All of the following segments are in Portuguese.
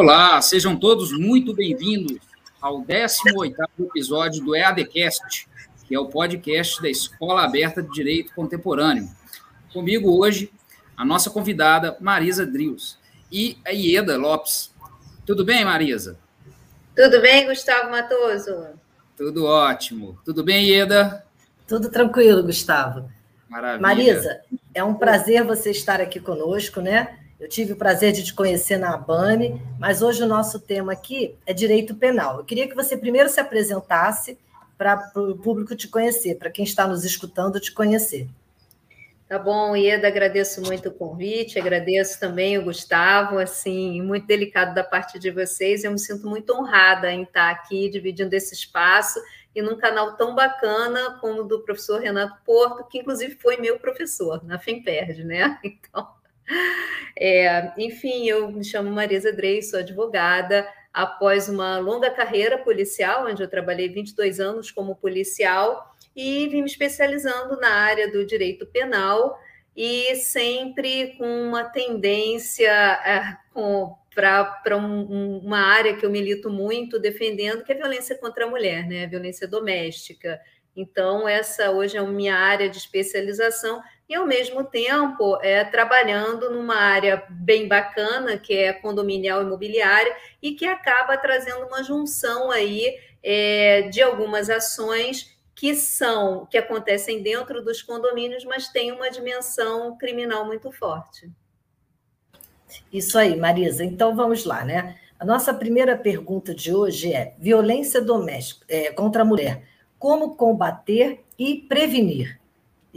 Olá, sejam todos muito bem-vindos ao 18º episódio do EADcast, que é o podcast da Escola Aberta de Direito Contemporâneo. Comigo hoje, a nossa convidada Marisa Drius e a Ieda Lopes. Tudo bem, Marisa? Tudo bem, Gustavo Matoso? Tudo ótimo. Tudo bem, Ieda? Tudo tranquilo, Gustavo. Maravilha. Marisa, é um prazer você estar aqui conosco, né? Eu tive o prazer de te conhecer na ABANE, mas hoje o nosso tema aqui é direito penal. Eu queria que você primeiro se apresentasse para o público te conhecer, para quem está nos escutando te conhecer. Tá bom, Ieda, agradeço muito o convite, agradeço também o Gustavo, assim, muito delicado da parte de vocês, eu me sinto muito honrada em estar aqui dividindo esse espaço e num canal tão bacana como o do professor Renato Porto, que inclusive foi meu professor na FEMPERD, né? Então, é, enfim, eu me chamo Marisa Drey, sou advogada. Após uma longa carreira policial, onde eu trabalhei 22 anos como policial, e vim me especializando na área do direito penal e sempre com uma tendência é, para um, uma área que eu milito muito defendendo, que é a violência contra a mulher, né? A violência doméstica. Então, essa hoje é a minha área de especialização, e ao mesmo tempo é, trabalhando numa área bem bacana, que é condominial imobiliária, e que acaba trazendo uma junção aí é, de algumas ações que são, que acontecem dentro dos condomínios, mas tem uma dimensão criminal muito forte. Isso aí, Marisa. Então vamos lá, né? A nossa primeira pergunta de hoje é: violência doméstica é, contra a mulher. Como combater e prevenir?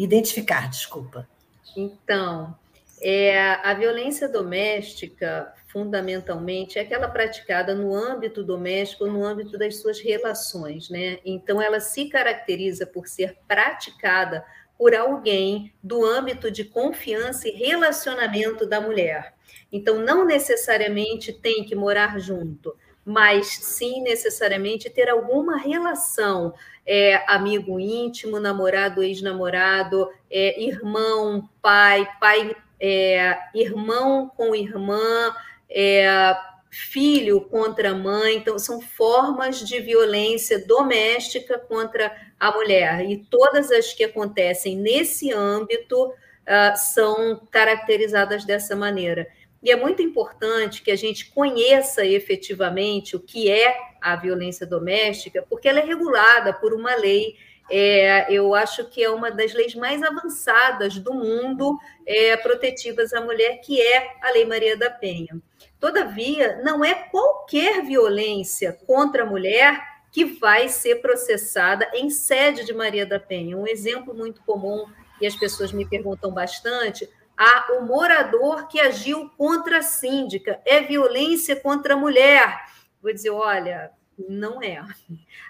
Identificar, desculpa. Então, é, a violência doméstica, fundamentalmente, é aquela praticada no âmbito doméstico, no âmbito das suas relações, né? Então, ela se caracteriza por ser praticada por alguém do âmbito de confiança e relacionamento da mulher. Então, não necessariamente tem que morar junto, mas sim necessariamente ter alguma relação, é, amigo íntimo, namorado, ex-namorado, é, irmão, pai, pai, é, irmão com irmã, é, filho contra mãe. Então, são formas de violência doméstica contra a mulher. E todas as que acontecem nesse âmbito uh, são caracterizadas dessa maneira. E é muito importante que a gente conheça efetivamente o que é a violência doméstica, porque ela é regulada por uma lei. É, eu acho que é uma das leis mais avançadas do mundo é, protetivas à mulher, que é a Lei Maria da Penha. Todavia, não é qualquer violência contra a mulher que vai ser processada em sede de Maria da Penha. Um exemplo muito comum, e as pessoas me perguntam bastante, a o morador que agiu contra a síndica. É violência contra a mulher. Vou dizer, olha, não é.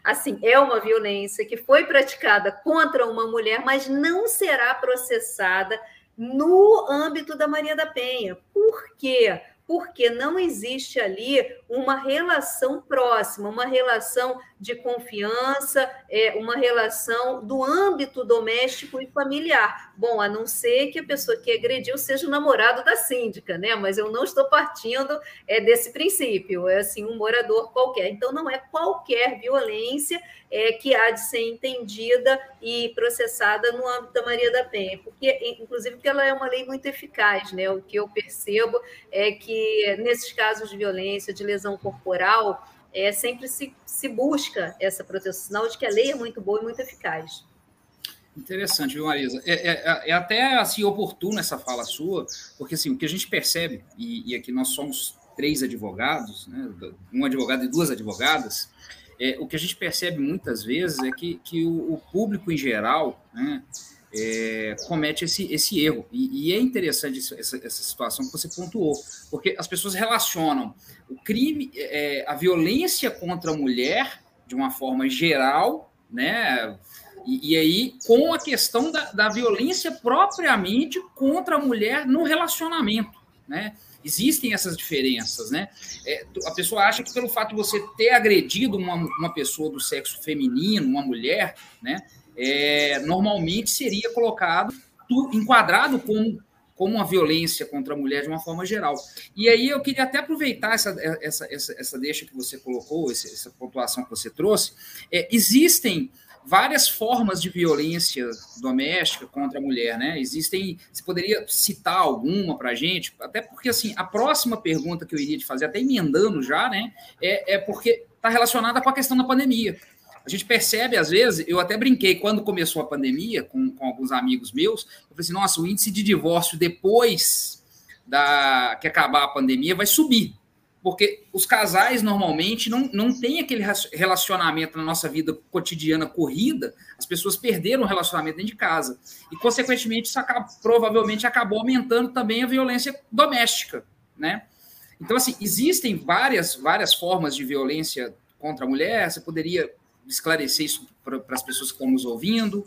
Assim, é uma violência que foi praticada contra uma mulher, mas não será processada no âmbito da Maria da Penha. Por quê? porque não existe ali uma relação próxima, uma relação de confiança, é, uma relação do âmbito doméstico e familiar. Bom, a não ser que a pessoa que agrediu seja o namorado da síndica, né? Mas eu não estou partindo é, desse princípio, é assim, um morador qualquer. Então, não é qualquer violência é, que há de ser entendida e processada no âmbito da Maria da Penha, porque, inclusive, porque ela é uma lei muito eficaz, né? O que eu percebo é que nesses casos de violência, de lesão corporal, é, sempre se, se busca essa proteção, sinal de que a lei é muito boa e muito eficaz. Interessante, viu, Marisa? É, é, é, até assim oportuno essa fala sua, porque assim, o que a gente percebe, e, e aqui nós somos três advogados, né, um advogado e duas advogadas, é, o que a gente percebe muitas vezes é que, que o, o público em geral né, é, comete esse, esse erro. E, e é interessante essa, essa, situação que você pontuou, porque as pessoas relacionam o crime, é, a violência contra a mulher, de uma forma geral, né? E, e aí, com a questão da, da violência propriamente contra a mulher no relacionamento, né? Existem essas diferenças, né? É, a pessoa acha que pelo fato de você ter agredido uma, uma pessoa do sexo feminino, uma mulher, né? É, normalmente seria colocado, enquadrado como, como a violência contra a mulher de uma forma geral. E aí eu queria até aproveitar essa, essa, essa, essa deixa que você colocou, essa pontuação que você trouxe. É, existem várias formas de violência doméstica contra a mulher, né? Existem, você poderia citar alguma para a gente? Até porque, assim, a próxima pergunta que eu iria te fazer, até emendando já, né? É, é porque está relacionada com a questão da pandemia. A gente percebe, às vezes, eu até brinquei, quando começou a pandemia, com, com alguns amigos meus, eu falei assim, nossa, o índice de divórcio depois da que acabar a pandemia vai subir. Porque os casais, normalmente, não, não têm aquele relacionamento na nossa vida cotidiana corrida, as pessoas perderam o relacionamento dentro de casa. E, consequentemente, isso acaba, provavelmente acabou aumentando também a violência doméstica, né? Então, assim, existem várias, várias formas de violência contra a mulher. Você poderia esclarecer isso para as pessoas que estão nos ouvindo?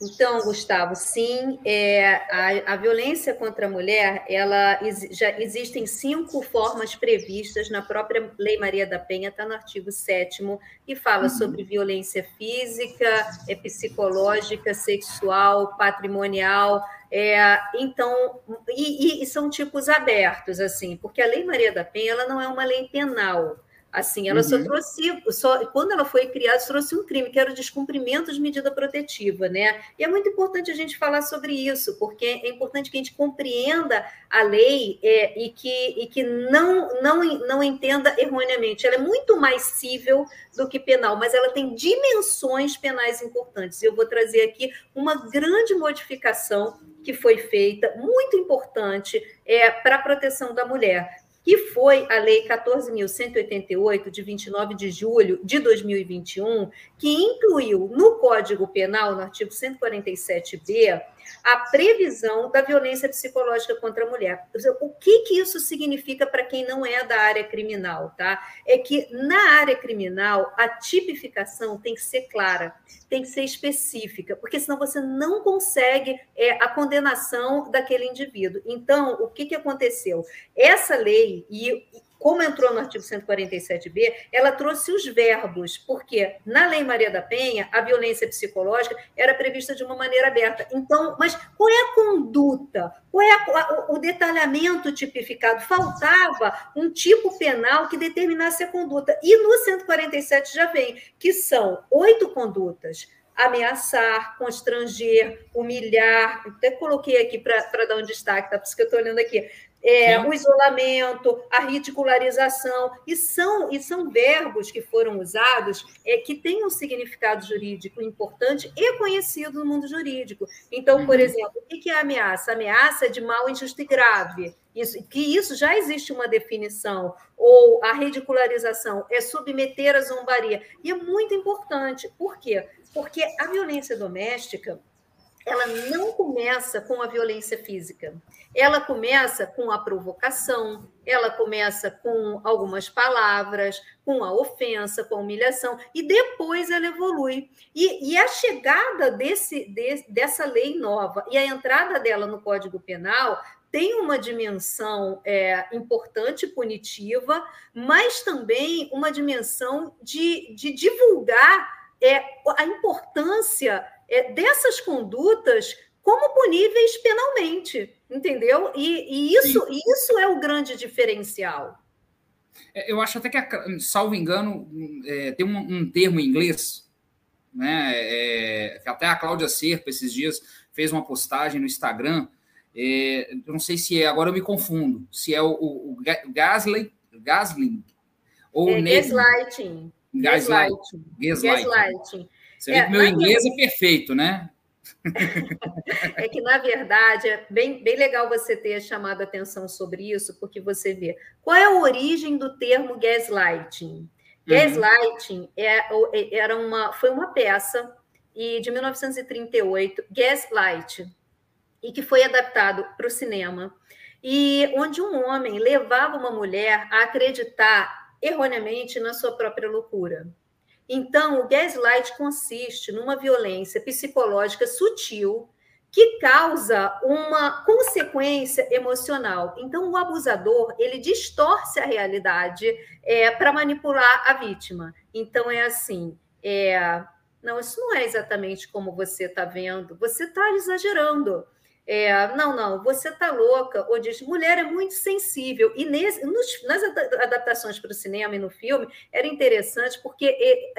Então, Gustavo, sim, é, a, a, violência contra a mulher, ela já existem cinco formas previstas na própria Lei Maria da Penha, está no artigo 7 e fala uhum. sobre violência física, é, psicológica, sexual, patrimonial. É, então, e, e, são tipos abertos, assim, porque a Lei Maria da Penha ela não é uma lei penal. Assim, ela uhum. só trouxe, só, quando ela foi criada, trouxe um crime, que era o descumprimento de medida protetiva, né? E é muito importante a gente falar sobre isso, porque é importante que a gente compreenda a lei é, e que, e que não, não, não entenda erroneamente. Ela é muito mais cível do que penal, mas ela tem dimensões penais importantes. Eu vou trazer aqui uma grande modificação que foi feita, muito importante, é, para a proteção da mulher que foi a Lei 14.188, de 29 de julho de 2021, que incluiu no Código Penal, no artigo 147b, a previsão da violência psicológica contra a mulher. O que, que isso significa para quem não é da área criminal, tá? É que na área criminal a tipificação tem que ser clara, tem que ser específica, porque senão você não consegue é, a condenação daquele indivíduo. Então, o que, que aconteceu? Essa lei, e como entrou no artigo 147b, ela trouxe os verbos, porque na Lei Maria da Penha, a violência psicológica era prevista de uma maneira aberta. Então, mas qual é a conduta? Qual é a, o detalhamento tipificado? Faltava um tipo penal que determinasse a conduta. E no 147 já vem, que são oito condutas ameaçar, constranger, humilhar. Até coloquei aqui para dar um destaque, tá? Por isso que eu estou olhando aqui é, o isolamento, a ridicularização, e são, e são verbos que foram usados é, que têm um significado jurídico importante e conhecido no mundo jurídico. Então, por uhum. exemplo, o que é ameaça? Ameaça é de mal, injusto e grave. Isso, que isso já existe uma definição, ou a ridicularização é submeter a zombaria. E é muito importante. Por quê? Porque a violência doméstica ela não começa com a violência física. Ela começa com a provocação, ela começa com algumas palavras, com a ofensa, com a humilhação, e depois ela evolui. E, e a chegada desse, de, dessa lei nova e a entrada dela no Código Penal tem uma dimensão é, importante punitiva, mas também uma dimensão de, de divulgar é, a importância é, dessas condutas como puníveis penalmente, entendeu? E, e isso, isso é o grande diferencial. É, eu acho até que, salvo engano, é, tem um, um, termo em inglês, né? É, até a Cláudia Serpa, esses dias, fez uma postagem no Instagram. É, não sei se é, agora eu me confundo, se é o, o, o gaslight, gaslighting ou é, gaslighting. Gaslighting. Gaslighting. gaslighting. Você vê é, que meu inglês é perfeito, né? é que, na verdade, é bem, bem legal você ter chamado a atenção sobre isso, porque você vê qual é a origem do termo gaslighting. Uhum. Gaslighting é, é, era uma, foi uma peça e de 1938, Gaslight, e que foi adaptado para o cinema, e onde um homem levava uma mulher a acreditar erroneamente na sua própria loucura. Então, o gaslight consiste numa violência psicológica sutil que causa uma consequência emocional. Então, o abusador ele distorce a realidade é, para manipular a vítima. Então, é assim: é, não, isso não é exatamente como você está vendo. Você está exagerando. É, não, não, você tá louca, ou diz, mulher é muito sensível. E nesse, nos, nas adaptações para o cinema e no filme, era interessante, porque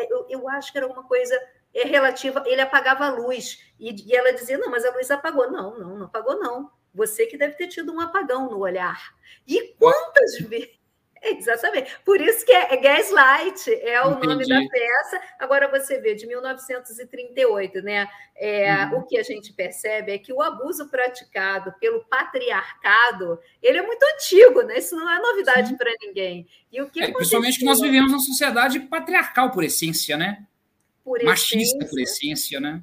eu, eu acho que era uma coisa é, relativa, ele apagava a luz, e, e ela dizia, não, mas a luz apagou. Não, não, não apagou, não. Você que deve ter tido um apagão no olhar. E quantas vezes Exatamente. Por isso que é, é Gaslight, é o Entendi. nome da peça. Agora você vê, de 1938, né? É, uhum. O que a gente percebe é que o abuso praticado pelo patriarcado ele é muito antigo, né? Isso não é novidade para ninguém. E o que é, principalmente que nós vivemos uma sociedade patriarcal por essência, né? Por Machista essência, por essência, né?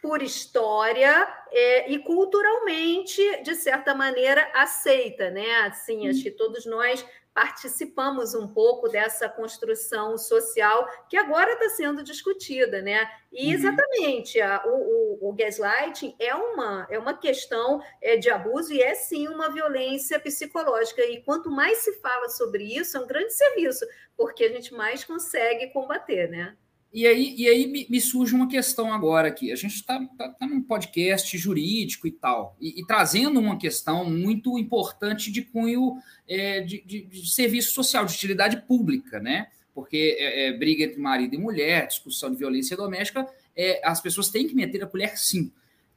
Por história é, e culturalmente, de certa maneira, aceita, né? Assim, acho que todos nós participamos um pouco dessa construção social que agora está sendo discutida, né? E uhum. exatamente a, o, o, o, gaslighting é uma, é uma questão é, de abuso e é sim uma violência psicológica. E quanto mais se fala sobre isso, é um grande serviço, porque a gente mais consegue combater, né? E aí, e aí me, me, surge uma questão agora aqui. A gente está tá, tá num podcast jurídico e tal, e, e, trazendo uma questão muito importante de cunho é, de, de, de, serviço social, de utilidade pública, né? Porque é, é, briga entre marido e mulher, discussão de violência doméstica, é, as pessoas têm que meter a colher sim.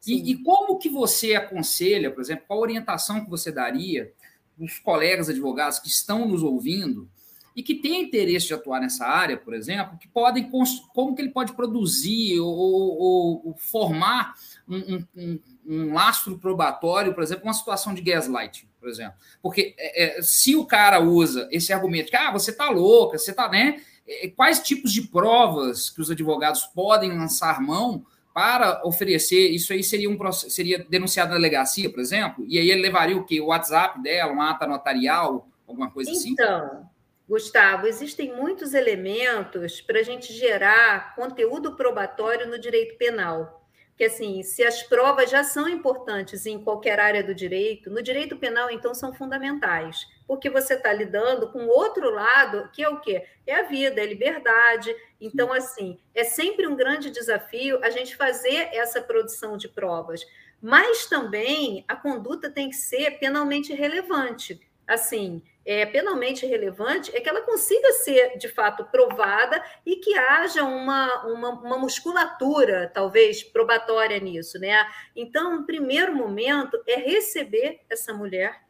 E, e, como que você aconselha, por exemplo, qual orientação que você daria os colegas advogados que estão nos ouvindo e que tem interesse de atuar nessa área, por exemplo, que podem como que ele pode produzir ou, ou, ou formar um, um, um, lastro probatório, por exemplo, uma situação de gaslighting, por exemplo. Porque é, é, se o cara usa esse argumento que ah, você está louca, você está, né? É, quais tipos de provas que os advogados podem lançar mão para oferecer, isso aí seria um seria denunciado na delegacia, por exemplo, e aí ele levaria o quê? O WhatsApp dela, uma ata notarial, alguma coisa então, assim? Então, Gustavo, existem muitos elementos para a gente gerar conteúdo probatório no direito penal. Que assim, se as provas já são importantes em qualquer área do direito, no direito penal, então, são fundamentais, porque você está lidando com outro lado, que é o quê? É a vida, é a liberdade. Então, assim, é sempre um grande desafio a gente fazer essa produção de provas. Mas também a conduta tem que ser penalmente relevante. Assim, é, penalmente relevante é que ela consiga ser, de fato, provada e que haja uma, uma, uma musculatura, talvez, probatória nisso. Né? Então, o primeiro momento é receber essa mulher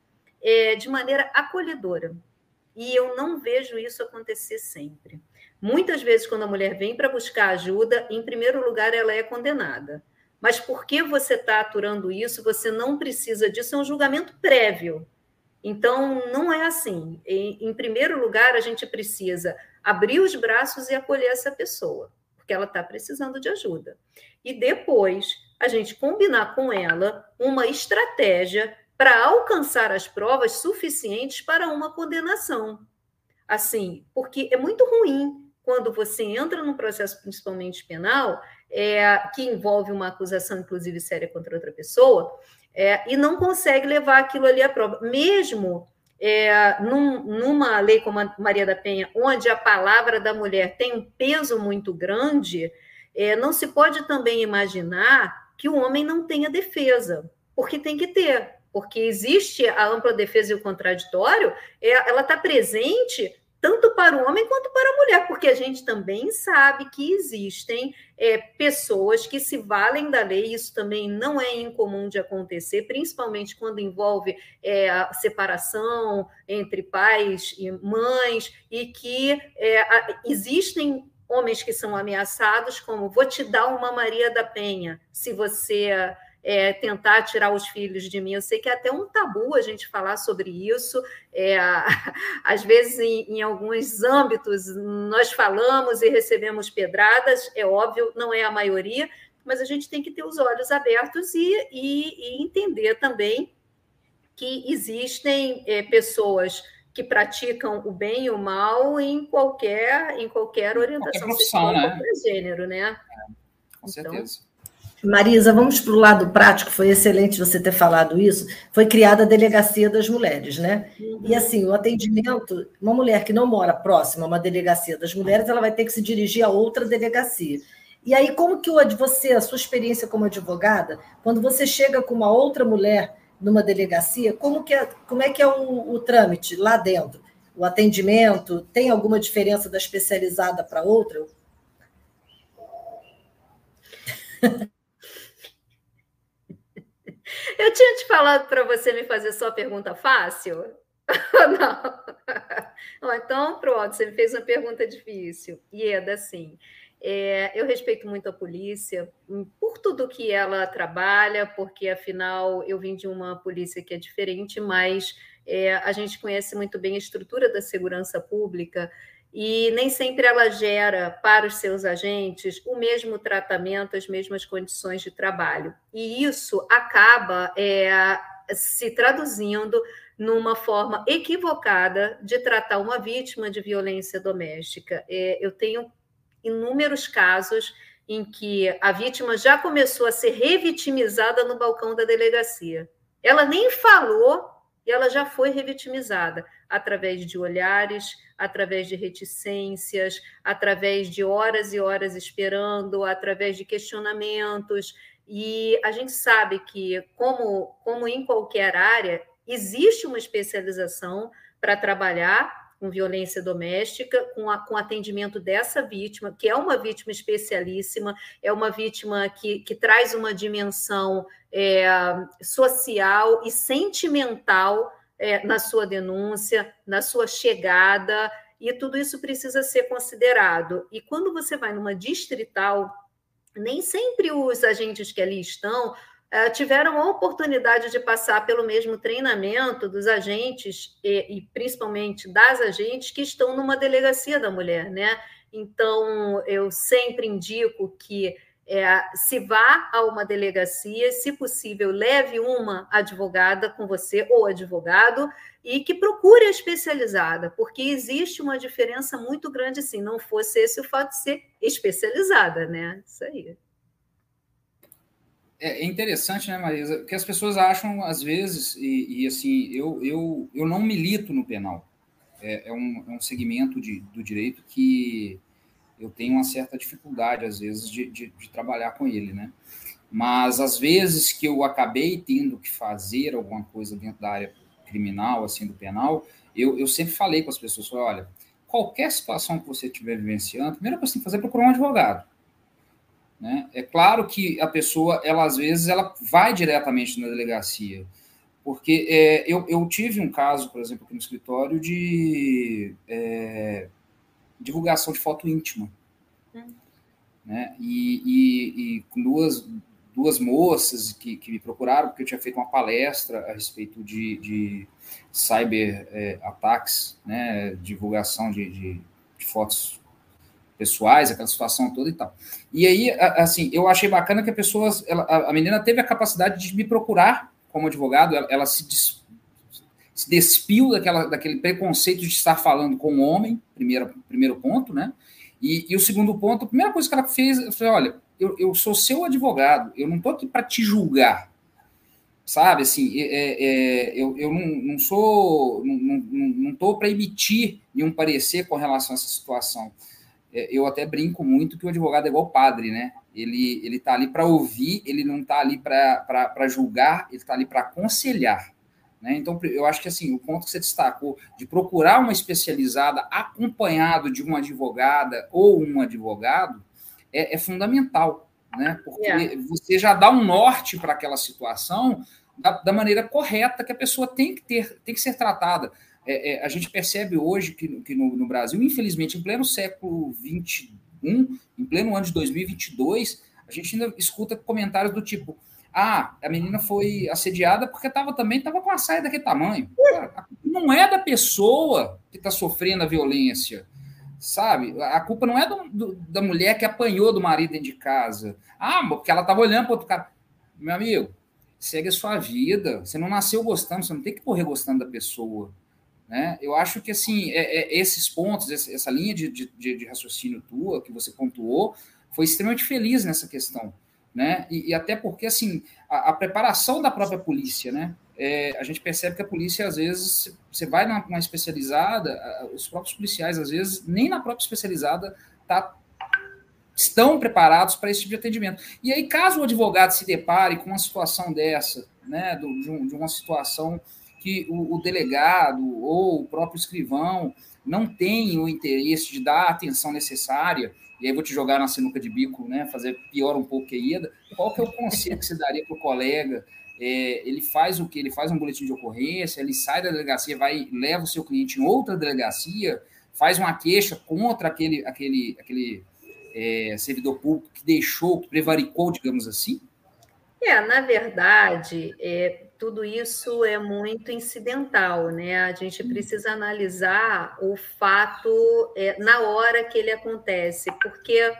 é, de maneira acolhedora. E eu não vejo isso acontecer sempre. Muitas vezes, quando a mulher vem para buscar ajuda, em primeiro lugar, ela é condenada. Mas porque você está aturando isso, você não precisa disso, é um julgamento prévio. Então, não é assim. Em, em, primeiro lugar, a gente precisa abrir os braços e acolher essa pessoa, porque ela está precisando de ajuda. E depois, a gente combinar com ela uma estratégia para alcançar as provas suficientes para uma condenação. Assim, porque é muito ruim quando você entra num processo, principalmente penal, é, que envolve uma acusação, inclusive séria, contra outra pessoa, é, e não consegue levar aquilo ali à prova. Mesmo é, num, numa lei como a Maria da Penha, onde a palavra da mulher tem um peso muito grande, é, não se pode também imaginar que o homem não tenha defesa, porque tem que ter, porque existe a ampla defesa e o contraditório, é, ela está presente tanto para o homem quanto para a mulher, porque a gente também sabe que existem é, pessoas que se valem da lei, isso também não é incomum de acontecer, principalmente quando envolve é, a separação entre pais e mães, e que é, a, existem homens que são ameaçados, como vou te dar uma Maria da Penha, se você é, tentar tirar os filhos de mim. Eu sei que é até um tabu a gente falar sobre isso. É, às vezes, em, em, alguns âmbitos, nós falamos e recebemos pedradas, é óbvio, não é a maioria, mas a gente tem que ter os olhos abertos e, e, e entender também que existem é, pessoas que praticam o bem e o mal em qualquer em qualquer orientação qualquer sexual, né? qualquer gênero, né? É, com então, certeza. Marisa, vamos para o lado prático, foi excelente você ter falado isso. Foi criada a Delegacia das Mulheres, né? Uhum. E assim, o atendimento, uma mulher que não mora próxima a uma delegacia das mulheres, ela vai ter que se dirigir a outra delegacia. E aí, como que você, a sua experiência como advogada, quando você chega com uma outra mulher numa delegacia, como, que é, como é que é o, o trâmite lá dentro? O atendimento, tem alguma diferença da especializada para outra? Eu tinha te falado para você me fazer só pergunta fácil? Não. Então, pronto, você me fez uma pergunta difícil. Ieda, assim, é, eu respeito muito a polícia hum, por tudo que ela trabalha, porque afinal eu vim de uma polícia que é diferente, mas é, a gente conhece muito bem a estrutura da segurança pública e nem sempre ela gera para os seus agentes o mesmo tratamento, as mesmas condições de trabalho. E isso acaba é, se traduzindo numa forma equivocada de tratar uma vítima de violência doméstica. É, eu tenho inúmeros casos em que a vítima já começou a ser revitimizada no balcão da delegacia. Ela nem falou e ela já foi revitimizada através de olhares, através de reticências, através de horas e horas esperando, através de questionamentos. E a gente sabe que, como, como em qualquer área, existe uma especialização para trabalhar com violência doméstica, com, a, com atendimento dessa vítima, que é uma vítima especialíssima, é uma vítima que, que traz uma dimensão é, social e sentimental é, na sua denúncia, na sua chegada, e tudo isso precisa ser considerado. E quando você vai numa distrital, nem sempre os agentes que ali estão eh, tiveram a oportunidade de passar pelo mesmo treinamento dos agentes e, e, principalmente das agentes que estão numa delegacia da mulher, né? Então, eu sempre indico que é, se vá a uma delegacia, se possível, leve uma advogada com você ou advogado e que procure a especializada, porque existe uma diferença muito grande, se não fosse esse o fato de ser especializada, né? Isso aí. É, é interessante, né, Marisa, que as pessoas acham, às vezes, e, e assim, eu, eu, eu não milito no penal. É, é, um, é um segmento de, do direito que eu tenho uma certa dificuldade, às vezes, de, de, de, trabalhar com ele, né? Mas, às vezes que eu acabei tendo que fazer alguma coisa dentro da área criminal, assim, do penal, eu, eu sempre falei com as pessoas, olha, qualquer situação que você estiver vivenciando, a primeira coisa que você tem que fazer é procurar um advogado. Né? É claro que a pessoa, ela às vezes, ela vai diretamente na delegacia, porque é, eu, eu tive um caso, por exemplo, aqui no escritório, de é, divulgação de foto íntima. Hum. Né? E, e, e, com duas, duas moças que, que me procuraram, porque eu tinha feito uma palestra a respeito de, de cyber é, ataques, né? divulgação de, de, de fotos pessoais, aquela situação toda e tal. E aí, assim, eu achei bacana que a pessoa, ela, a menina teve a capacidade de me procurar como advogado, ela, ela se, se despiu daquela, daquele preconceito de estar falando com o homem, primeiro, primeiro ponto, né? E, e o segundo ponto, a primeira coisa que ela fez, eu falei, olha, eu, eu sou seu advogado, eu não estou aqui para te julgar, sabe? Assim, é, é, eu, eu não, não sou, não estou não, para emitir nenhum parecer com relação a essa situação. É, eu até brinco muito que o advogado é igual padre, né? Ele ele está ali para ouvir, ele não está ali para julgar, ele está ali para aconselhar. Né? Então, eu acho que assim, o ponto que você destacou de procurar uma especializada acompanhado de uma advogada ou um advogado é, é fundamental, né? Porque yeah. você já dá um norte para aquela situação da, da, maneira correta que a pessoa tem que ter, tem que ser tratada é, é, a gente percebe hoje que, que no, no, Brasil, infelizmente, em pleno século XXI, em pleno ano de 2022, a gente ainda escuta comentários do tipo: ah, a menina foi assediada porque tava, também estava com a saia daquele tamanho. não é da pessoa que está sofrendo a violência, sabe? A culpa não é do, do, da mulher que apanhou do marido dentro de casa. Ah, porque ela estava olhando para outro cara. Meu amigo, segue a sua vida. Você não nasceu gostando, você não tem que correr gostando da pessoa. Né? Eu acho que assim é, é, esses pontos, essa linha de, de, de, raciocínio tua que você pontuou, foi extremamente feliz nessa questão. Né? E, e até porque assim a, a, preparação da própria polícia, né? É, a gente percebe que a polícia às vezes você vai numa, especializada, os próprios policiais às vezes nem na própria especializada tá estão preparados para esse tipo de atendimento. E aí, caso o advogado se depare com uma situação dessa, né, de, um, de uma situação que o, o, delegado ou o próprio escrivão não tem o interesse de dar a atenção necessária, e aí vou te jogar na sinuca de bico, né, fazer pior um pouco que a IEDA, qual que é o conselho que você daria para o colega? É, ele faz o que? Ele faz um boletim de ocorrência, ele sai da delegacia, vai leva o seu cliente em outra delegacia, faz uma queixa contra aquele, aquele, aquele é, servidor público que deixou, que prevaricou, digamos assim? É, na verdade, é, tudo isso é muito incidental, né? A gente hum. precisa analisar o fato é, na hora que ele acontece, porque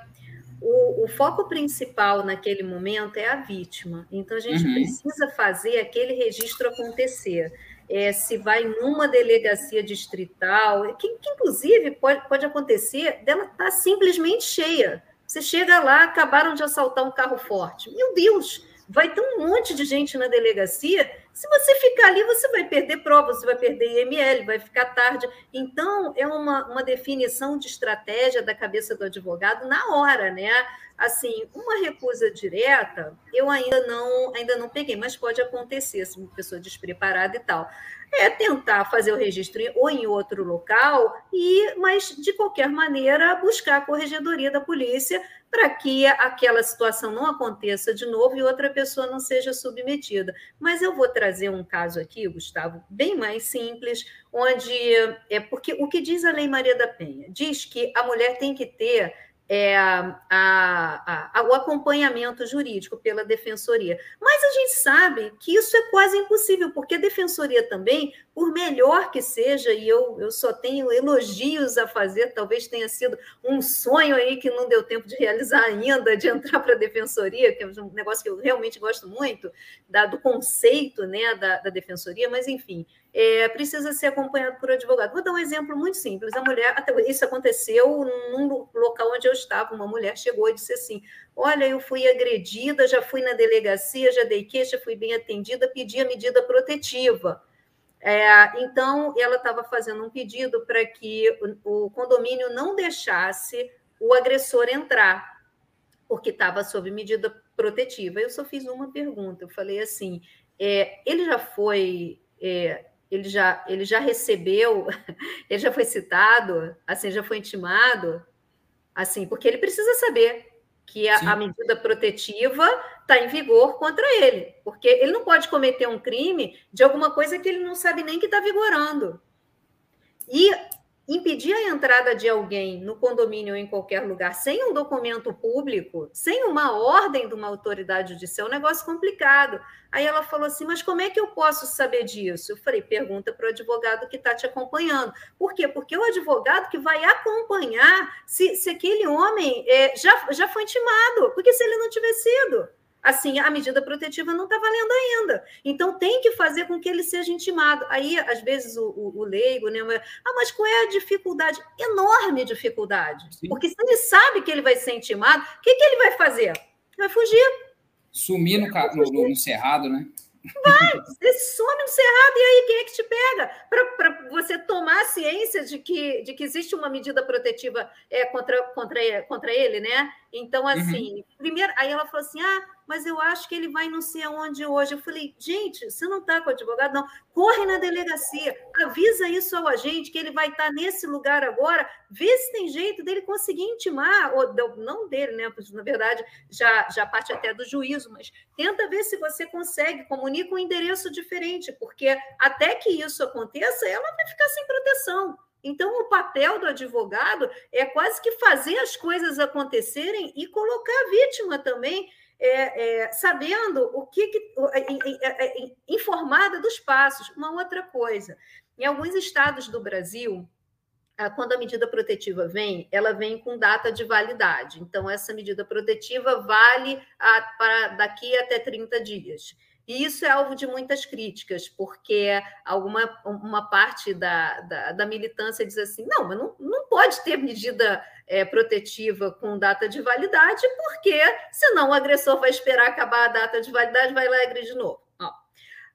o, o, foco principal naquele momento é a vítima. Então, a gente uhum. precisa fazer aquele registro acontecer é, se vai numa delegacia distrital, que, que inclusive pode, pode acontecer dela estar tá simplesmente cheia. Você chega lá, acabaram de assaltar um carro forte. Meu Deus, vai ter um monte de gente na delegacia. Se você ficar ali, você vai perder prova, você vai perder IML, vai ficar tarde. Então, é uma, uma definição de estratégia da cabeça do advogado na hora, né? Assim, uma recusa direta, eu ainda não, ainda não peguei, mas pode acontecer, se uma pessoa despreparada e tal. É tentar fazer o registro ou em outro local, e, mas, de qualquer maneira, buscar a corregedoria da polícia para que aquela situação não aconteça de novo e outra pessoa não seja submetida. Mas eu vou trazer um caso aqui, Gustavo, bem mais simples, onde é porque o que diz a Lei Maria da Penha diz que a mulher tem que ter é, a, a, o acompanhamento jurídico pela defensoria. Mas a gente sabe que isso é quase impossível, porque a defensoria também, por melhor que seja, e eu, eu só tenho elogios a fazer, talvez tenha sido um sonho aí que não deu tempo de realizar ainda, de entrar para a defensoria, que é um negócio que eu realmente gosto muito, da, do conceito né, da, da defensoria, mas enfim é, precisa ser acompanhado por advogado. Vou dar um exemplo muito simples. A mulher, até isso aconteceu num local onde eu estava. Uma mulher chegou e disse assim: Olha, eu fui agredida, já fui na delegacia, já dei queixa, fui bem atendida, pedi a medida protetiva. É, então, ela estava fazendo um pedido para que o, o condomínio não deixasse o agressor entrar, porque estava sob medida protetiva. Eu só fiz uma pergunta. Eu falei assim: é, ele já foi é, ele já, ele já recebeu, ele já foi citado, assim, já foi intimado, assim, porque ele precisa saber que a, a medida protetiva está em vigor contra ele, porque ele não pode cometer um crime de alguma coisa que ele não sabe nem que está vigorando. E impedir a entrada de alguém no condomínio ou em qualquer lugar sem um documento público, sem uma ordem de uma autoridade judicial, é um negócio complicado. Aí ela falou assim: Mas como é que eu posso saber disso? Eu falei: Pergunta para o advogado que está te acompanhando. Por quê? Porque o advogado que vai acompanhar se, se aquele homem é, já, já foi intimado, porque se ele não tiver sido assim, a medida protetiva não está valendo ainda. Então, tem que fazer com que ele seja intimado. Aí, às vezes, o, o, o leigo, né? Ah, mas qual é a dificuldade? Enorme dificuldade. Sim. Porque se ele sabe que ele vai ser intimado, o que, que ele vai fazer? Vai fugir. Sumir no, no, no cerrado, né? Vai, você some no cerrado e aí quem é que te pega? Para você tomar ciência de que, de que existe uma medida protetiva é, contra, contra, contra ele, né? Então, assim, uhum. primeiro, aí ela falou assim: ah, mas eu acho que ele vai não sei aonde hoje. Eu falei, gente, você não está com o advogado, não. Corre na delegacia, avisa isso ao agente, que ele vai estar tá nesse lugar agora, vê se tem jeito dele conseguir intimar, ou não dele, né? Na verdade, já, já parte até do juízo, mas tenta ver se você consegue, comunica um endereço diferente, porque até que isso aconteça, ela vai ficar sem proteção. Então, o papel do advogado é quase que fazer as coisas acontecerem e colocar a vítima também é, é, sabendo o que, que informada dos passos. Uma outra coisa, em alguns estados do Brasil, quando a medida protetiva vem, ela vem com data de validade. Então, essa medida protetiva vale a, para daqui até 30 dias. E isso é alvo de muitas críticas, porque alguma uma parte da, da, da militância diz assim: não, mas não, não pode ter medida é, protetiva com data de validade, porque senão o agressor vai esperar acabar a data de validade vai lá e agride de novo. Ó.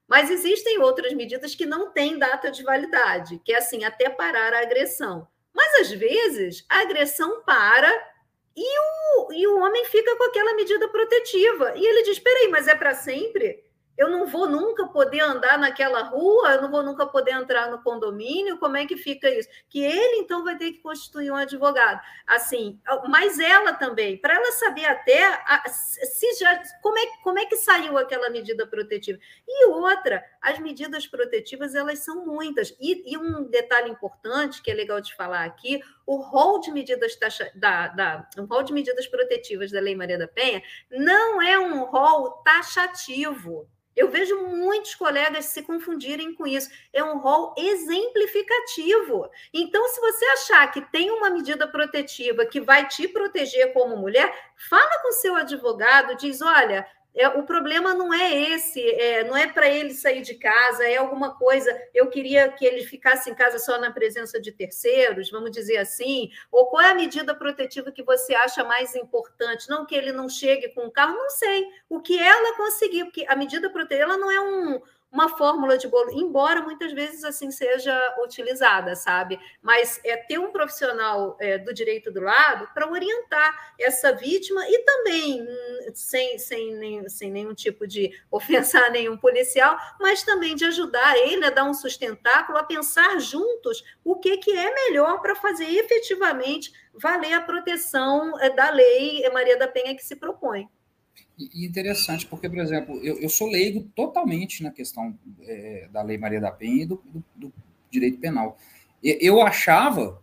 Mas existem outras medidas que não têm data de validade, que é assim, até parar a agressão. Mas às vezes a agressão para e o, homem fica com aquela medida protetiva. E ele diz: peraí, mas é para sempre? Eu não vou nunca poder andar naquela rua, eu não vou nunca poder entrar no condomínio, como é que fica isso? Que ele, então, vai ter que constituir um advogado. Assim, mas ela também, para ela saber até se já, como, é, como é que saiu aquela medida protetiva. E outra, as medidas protetivas, elas são muitas. E, e um detalhe importante, que é legal de falar aqui, o rol de medidas taxa, da, da, o rol de medidas protetivas da Lei Maria da Penha não é um rol taxativo. Eu vejo muitos colegas se confundirem com isso. É um rol exemplificativo. Então, se você achar que tem uma medida protetiva que vai te proteger como mulher, fala com seu advogado, diz: olha, é, o problema não é esse, é, não é para ele sair de casa, é alguma coisa. Eu queria que ele ficasse em casa só na presença de terceiros, vamos dizer assim. Ou qual é a medida protetiva que você acha mais importante? Não que ele não chegue com o carro, não sei. O que ela conseguir, porque a medida protetiva não é um uma fórmula de bolo, embora muitas vezes assim seja utilizada, sabe? Mas é ter um profissional é, do direito do lado para orientar essa vítima e também hum, sem, sem, nem, sem nenhum tipo de ofensa a nenhum policial, mas também de ajudar ele a dar um sustentáculo, a pensar juntos o que, que é melhor para fazer efetivamente valer a proteção é, da lei Maria da Penha que se propõe. E interessante, porque, por exemplo, eu, eu sou leigo totalmente na questão é, da Lei Maria da Penha e do, do, do direito penal. Eu achava,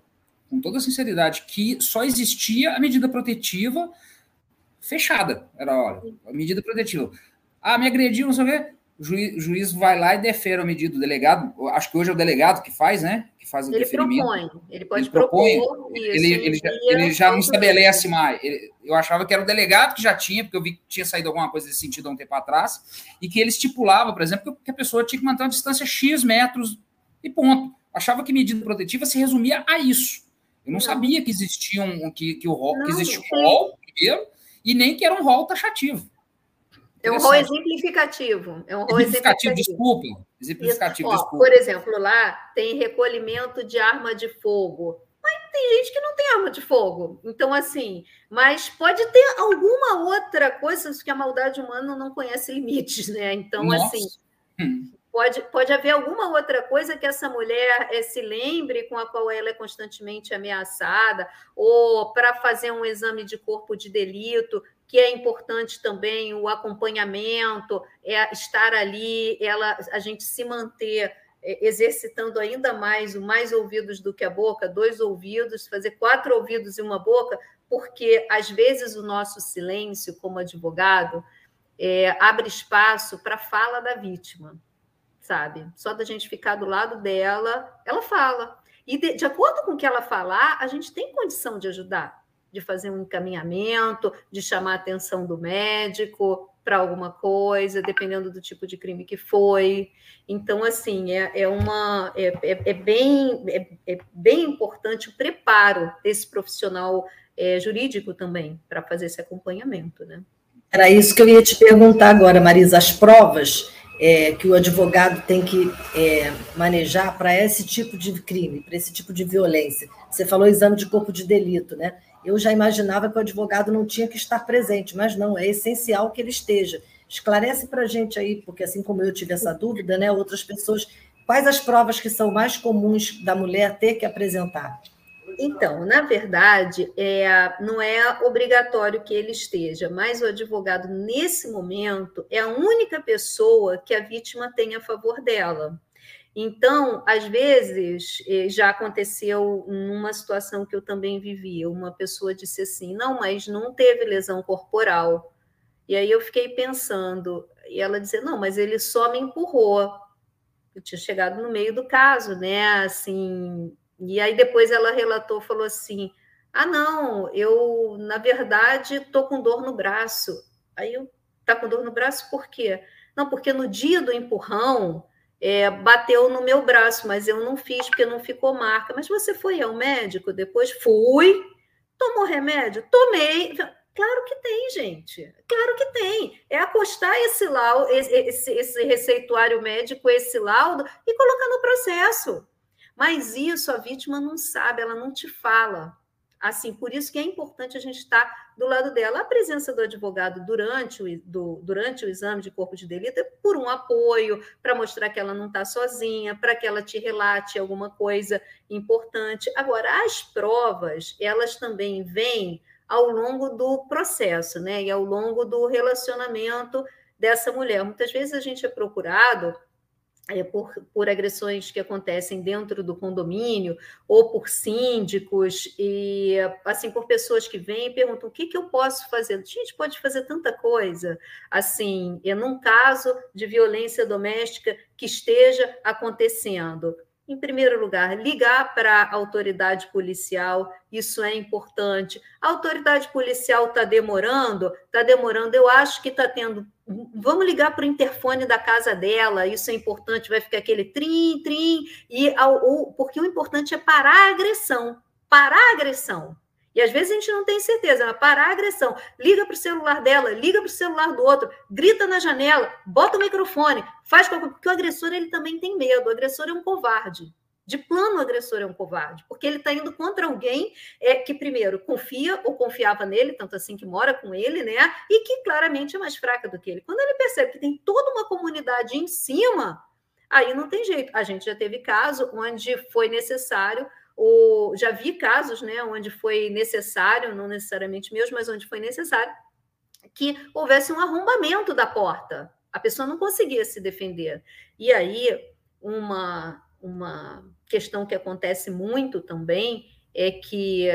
com toda sinceridade, que só existia a medida protetiva fechada. Era, olha, a medida protetiva. Ah, me agrediu, não sei o quê o juiz, o juiz vai lá e defere a medida do delegado. Acho que hoje é o delegado que faz, né? Que faz o ele deferimento. Propõe, ele pode ele propor. ele, ele, já, ele já não estabelece mais. Ele, eu achava que era o delegado que já tinha, porque eu vi que tinha saído alguma coisa desse sentido há um tempo atrás, e que ele estipulava, por exemplo, que a pessoa tinha que manter uma distância X metros e ponto. Achava que medida protetiva se resumia a isso. Eu não, não. sabia que existia um, que, que, o rol, que existia um rol, primeiro, e nem que era um rol taxativo. É um rol exemplificativo. É um rol exemplificativo, desculpa. Exemplificativo, Ó, desculpa. Por exemplo, lá tem recolhimento de arma de fogo. Mas tem gente que não tem arma de fogo. Então, assim, mas pode ter alguma outra coisa que a maldade humana não conhece limites, né? Então, Nossa. assim. Hum. Pode, pode haver alguma outra coisa que essa mulher é, se lembre com a qual ela é constantemente ameaçada, ou para fazer um exame de corpo de delito, que é importante também o acompanhamento, é estar ali, ela, a gente se manter é, exercitando ainda mais o mais ouvidos do que a boca, dois ouvidos, fazer quatro ouvidos e uma boca, porque às vezes o nosso silêncio, como advogado, é, abre espaço para a fala da vítima, sabe? Só da gente ficar do lado dela, ela fala. E de, de acordo com o que ela falar, a gente tem condição de ajudar de fazer um encaminhamento, de chamar a atenção do médico para alguma coisa, dependendo do tipo de crime que foi. Então, assim, é, é uma é, é, é bem, é, é, bem importante o preparo desse profissional é, jurídico também para fazer esse acompanhamento, né? Era isso que eu ia te perguntar agora, Marisa. As provas é, que o advogado tem que manejar para esse tipo de crime, para esse tipo de violência. Você falou exame de corpo de delito, né? Eu já imaginava que o advogado não tinha que estar presente, mas não, é essencial que ele esteja. Esclarece para a gente aí, porque assim como eu tive essa dúvida, né, outras pessoas, quais as provas que são mais comuns da mulher ter que apresentar? Então, na verdade, é, não é obrigatório que ele esteja, mas o advogado, nesse momento, é a única pessoa que a vítima tem a favor dela. Então, às vezes, eh, já aconteceu numa situação que eu também vivi, uma pessoa disse assim: não, mas não teve lesão corporal. E aí eu fiquei pensando, e ela dizia: não, mas ele só me empurrou. Eu tinha chegado no meio do caso, né? Assim, e aí depois ela relatou, falou assim: ah, não, eu, na verdade, tô com dor no braço. Aí eu, tá com dor no braço por quê? Não, porque no dia do empurrão é, bateu no meu braço, mas eu não fiz porque não ficou marca. Mas você foi ao médico depois? Fui. Tomou remédio? Tomei. Claro que tem, gente. Claro que tem. É acostar esse laudo, esse, esse receituário médico, esse laudo, e colocar no processo. Mas isso a vítima não sabe, ela não te fala. Assim, por isso que é importante a gente estar do lado dela. A presença do advogado durante o, do, durante o exame de corpo de delito é por um apoio, para mostrar que ela não está sozinha, para que ela te relate alguma coisa importante. Agora, as provas, elas também vêm ao longo do processo, né? E ao longo do relacionamento dessa mulher. Muitas vezes a gente é procurado é, por, por agressões que acontecem dentro do condomínio ou por síndicos e assim por pessoas que vêm e perguntam o que, que eu posso fazer. A gente pode fazer tanta coisa. Assim, é num caso de violência doméstica que esteja acontecendo, em primeiro lugar, ligar para a autoridade policial, isso é importante. A autoridade policial está demorando, está demorando, eu acho que está tendo. Vamos ligar para o interfone da casa dela, isso é importante, vai ficar aquele trim, trim, e ao, porque o importante é parar a agressão. Parar a agressão. E às vezes a gente não tem certeza, mas parar a agressão, liga para o celular dela, liga para o celular do outro, grita na janela, bota o microfone, faz qualquer porque o agressor ele também tem medo, o agressor é um covarde. De plano, o agressor é um covarde, porque ele está indo contra alguém é, que, primeiro, confia ou confiava nele, tanto assim que mora com ele, né? E que claramente é mais fraca do que ele. Quando ele percebe que tem toda uma comunidade em cima, aí não tem jeito. A gente já teve caso onde foi necessário o, já vi casos né, onde foi necessário, não necessariamente meus, mas onde foi necessário, que houvesse um arrombamento da porta. A pessoa não conseguia se defender. E aí, uma, uma questão que acontece muito também é que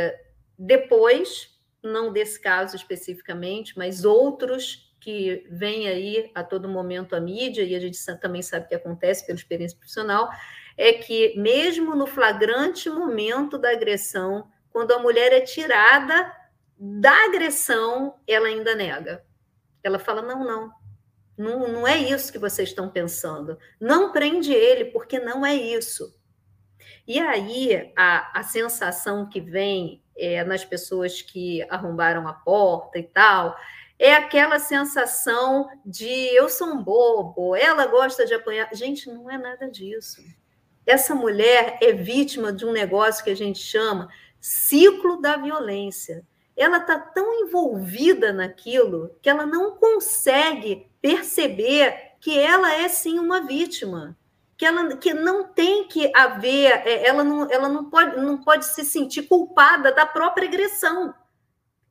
depois, não desse caso especificamente, mas outros que vêm aí a todo momento a mídia, e a gente também sabe que acontece pela experiência profissional, é que, mesmo no flagrante momento da agressão, quando a mulher é tirada da agressão, ela ainda nega. Ela fala: não, não, não, não é isso que vocês estão pensando. Não prende ele, porque não é isso. E aí, a, a sensação que vem é, nas pessoas que arrombaram a porta e tal, é aquela sensação de eu sou um bobo, ela gosta de apanhar. Gente, não é nada disso. Essa mulher é vítima de um negócio que a gente chama ciclo da violência. Ela está tão envolvida naquilo que ela não consegue perceber que ela é sim uma vítima, que ela que não tem que haver, é, ela não, ela não pode, não pode se sentir culpada da própria agressão.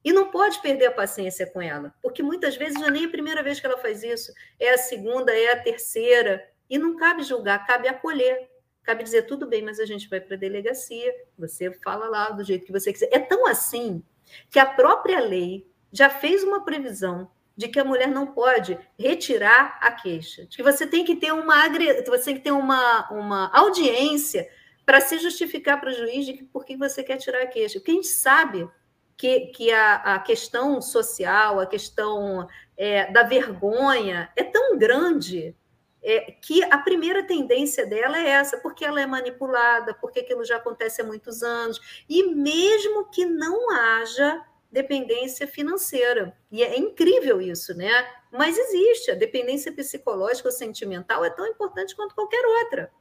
E não pode perder a paciência com ela, porque muitas vezes nem é a primeira vez que ela faz isso, é a segunda, é a terceira, e não cabe julgar, cabe acolher. Cabe dizer, tudo bem, mas a gente vai para a delegacia, você fala lá do jeito que você quiser. É tão assim que a própria lei já fez uma previsão de que a mulher não pode retirar a queixa, de que você tem que ter uma você tem que ter uma, uma audiência para se justificar para o juiz de que por que você quer tirar a queixa. Porque a gente sabe que, que a, a questão social, a questão é, da vergonha é tão grande é, que a primeira tendência dela é essa, porque ela é manipulada, porque aquilo já acontece há muitos anos, e mesmo que não haja dependência financeira. E é incrível isso, né? Mas existe, a dependência psicológica ou sentimental é tão importante quanto qualquer outra.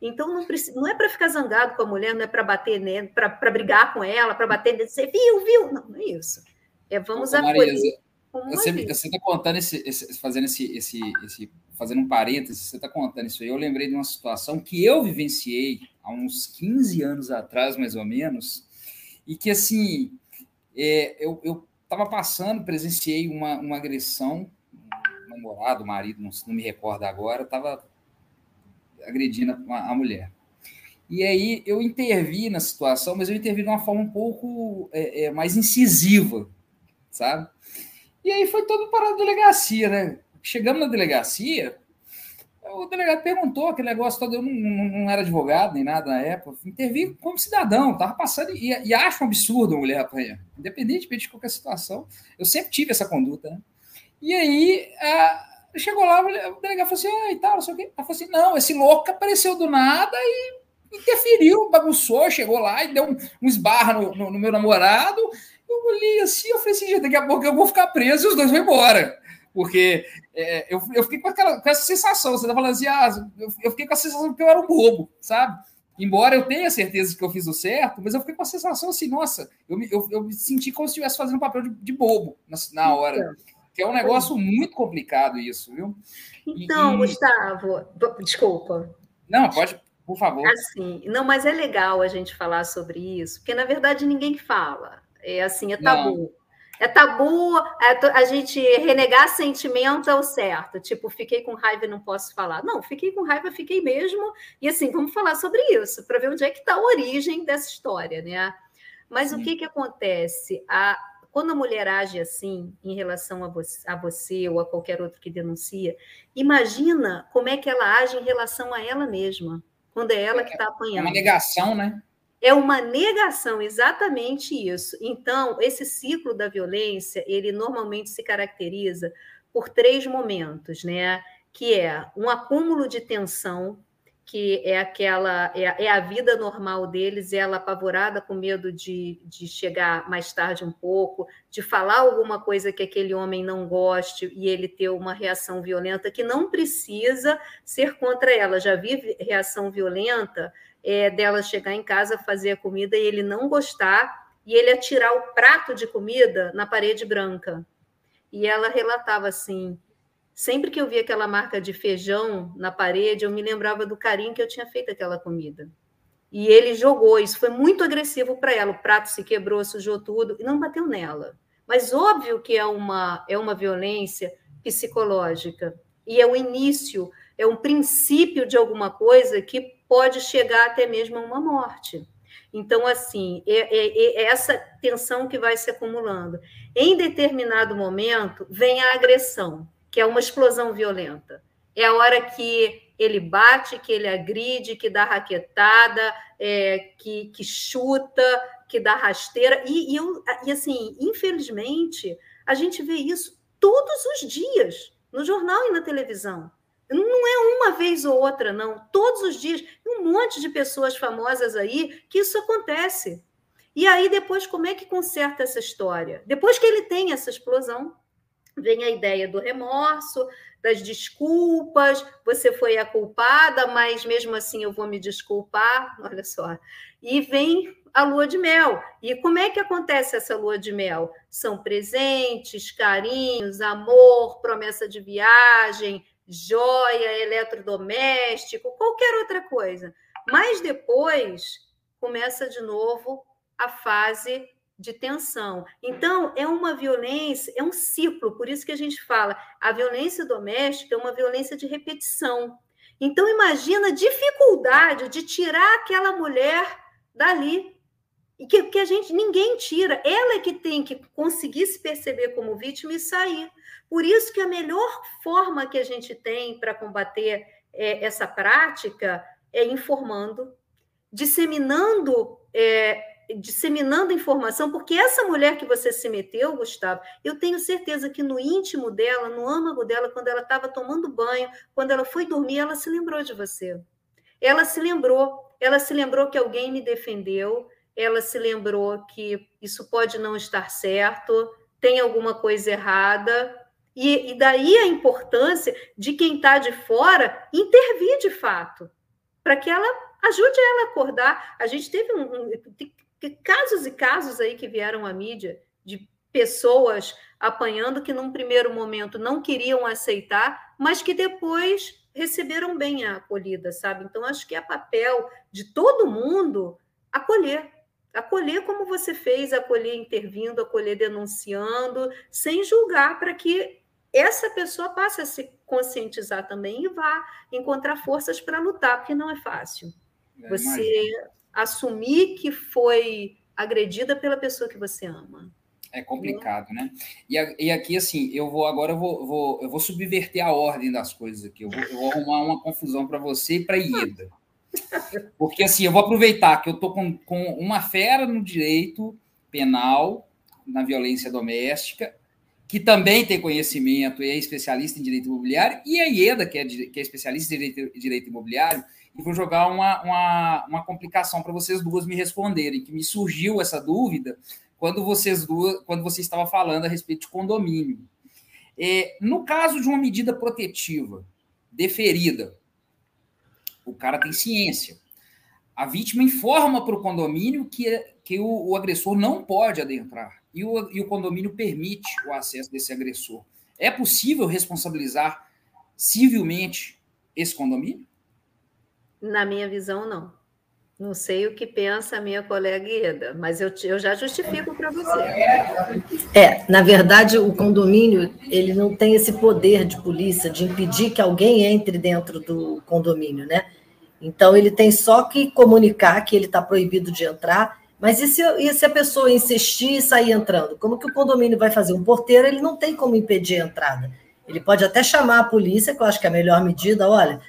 Então não, precisa, não é para ficar zangado com a mulher, não é para bater nele, para brigar com ela, para bater nele, você viu, viu? Não, não é isso. É vamos Ô, acolher. Você está contando esse, esse, fazendo esse, esse, esse fazendo um parênteses, você está contando isso aí, eu lembrei de uma situação que eu vivenciei há uns 15 anos atrás, mais ou menos, e que, assim, é, eu estava passando, presenciei uma, uma agressão, um namorado, marido, não, não me recordo agora, estava agredindo a, a, mulher. E aí eu intervi na situação, mas eu intervi de uma forma um pouco é, é, mais incisiva, sabe? E aí foi todo para a delegacia, né? Chegamos na delegacia, o delegado perguntou aquele negócio todo. Eu não, não, era advogado nem nada na época. Intervi como cidadão, estava passando e, e, acho um absurdo a mulher apanhar, independente de qualquer situação. Eu sempre tive essa conduta, né? E aí, a, chegou lá, o delegado falou assim: ah, e tal, não sei o quê. Ela falou assim: não, esse louco apareceu do nada e interferiu, bagunçou, chegou lá e deu um, um esbarra no, no, no meu namorado. Eu olhei assim, eu falei assim: daqui a pouco eu vou ficar preso e os dois vão embora porque é, eu, eu fiquei com, aquela, com essa sensação, você tá falando assim, ah, eu, eu fiquei com a sensação que eu era um bobo, sabe? embora eu tenha certeza de que eu fiz o certo, mas eu fiquei com a sensação assim, nossa, eu me, eu, eu me senti como se estivesse fazendo um papel de, de bobo na, na hora. Então, que é um negócio muito complicado isso, viu? Então, e, Gustavo, desculpa. Não, pode, por favor. Assim, não, mas é legal a gente falar sobre isso, porque na verdade ninguém fala. É assim, é tabu. Não. É tabu é, a gente renegar sentimento é o certo. Tipo, fiquei com raiva e não posso falar. Não, fiquei com raiva, fiquei mesmo. E assim, vamos falar sobre isso, para ver onde é que está a origem dessa história, né? Mas Sim. o que, que acontece? A, quando a mulher age assim em relação a você, a você, ou a qualquer outro que denuncia, imagina como é que ela age em relação a ela mesma, quando é ela que está apanhando. É uma negação, né? É uma negação, exatamente isso. Então, esse ciclo da violência, ele normalmente se caracteriza por três momentos, né? Que é um acúmulo de tensão, que é aquela é, é, a vida normal deles, é ela apavorada com medo de, de chegar mais tarde um pouco, de falar alguma coisa que aquele homem não goste e ele ter uma reação violenta que não precisa ser contra ela. Já vi reação violenta é, dela chegar em casa, fazer a comida e ele não gostar e ele atirar o prato de comida na parede branca. E ela relatava assim: sempre que eu via aquela marca de feijão na parede, eu me lembrava do carinho que eu tinha feito aquela comida. E ele jogou, isso foi muito agressivo para ela. O prato se quebrou, sujou tudo e não bateu nela. Mas óbvio que é uma, é uma violência psicológica. E é o início, é um princípio de alguma coisa que pode chegar até mesmo a uma morte. Então, assim, é, é, é, essa tensão que vai se acumulando. Em determinado momento, vem a agressão, que é uma explosão violenta. É a hora que ele bate, que ele agride, que dá raquetada, é, que, que chuta, que dá rasteira. E, e, eu, e, assim, infelizmente, a gente vê isso todos os dias, no jornal e na televisão. Não é uma vez ou outra, não. Todos os dias. Um monte de pessoas famosas aí que isso acontece. E aí, depois, como é que conserta essa história? Depois que ele tem essa explosão, vem a ideia do remorso, das desculpas. Você foi a culpada, mas mesmo assim eu vou me desculpar. Olha só. E vem a lua de mel. E como é que acontece essa lua de mel? São presentes, carinhos, amor, promessa de viagem, joia, eletrodoméstico, qualquer outra coisa. Mas depois começa de novo a fase de tensão. Então, é uma violência, é um ciclo, por isso que a gente fala, a violência doméstica é uma violência de repetição. Então, imagina a dificuldade de tirar aquela mulher dali. E que, que a gente, ninguém tira, ela é que tem que conseguir se perceber como vítima e sair. Por isso que a melhor forma que a gente tem para combater é, essa prática é informando, disseminando, é, disseminando informação, porque essa mulher que você se meteu, Gustavo, eu tenho certeza que no íntimo dela, no âmago dela, quando ela estava tomando banho, quando ela foi dormir, ela se lembrou de você. Ela se lembrou, ela se lembrou que alguém me defendeu, ela se lembrou que isso pode não estar certo, tem alguma coisa errada, e, e daí a importância de quem está de fora intervir de fato, para que ela ajude ela a acordar. A gente teve um, um, casos e casos aí que vieram à mídia de pessoas apanhando que num primeiro momento não queriam aceitar, mas que depois receberam bem a acolhida, sabe? Então acho que é papel de todo mundo acolher, acolher como você fez, acolher intervindo, acolher denunciando, sem julgar para que essa pessoa passe a se conscientizar também e vá encontrar forças para lutar, porque não é fácil. É, você imagina. assumir que foi agredida pela pessoa que você ama. É complicado, né? E, e aqui, assim, eu vou agora eu vou, vou, eu vou subverter a ordem das coisas aqui. Eu vou, eu vou arrumar uma confusão para você e para Ieda. Porque, assim, eu vou aproveitar que eu estou com, com uma fera no direito penal, na violência doméstica, que também tem conhecimento e é especialista em direito imobiliário, e a IEDA, que é, que é especialista em direito, direito imobiliário, e vou jogar uma, uma, uma complicação para vocês duas me responderem, que me surgiu essa dúvida quando vocês duas, quando você estava falando a respeito de condomínio. É, no caso de uma medida protetiva deferida, o cara tem ciência. a vítima informa para o condomínio que, que o, o, agressor não pode adentrar e o, e o condomínio permite o acesso desse agressor. É possível responsabilizar civilmente esse condomínio? Na minha visão, não. Não sei o que pensa a minha colega Ieda, mas eu, eu já justifico para você. É, na verdade, o condomínio ele não tem esse poder de polícia de impedir que alguém entre dentro do condomínio, né? Então ele tem só que comunicar que ele está proibido de entrar. Mas e se, e se a pessoa insistir e sair entrando? Como que o condomínio vai fazer? Um porteiro ele não tem como impedir a entrada. Ele pode até chamar a polícia, que eu acho que é a melhor medida. Olha,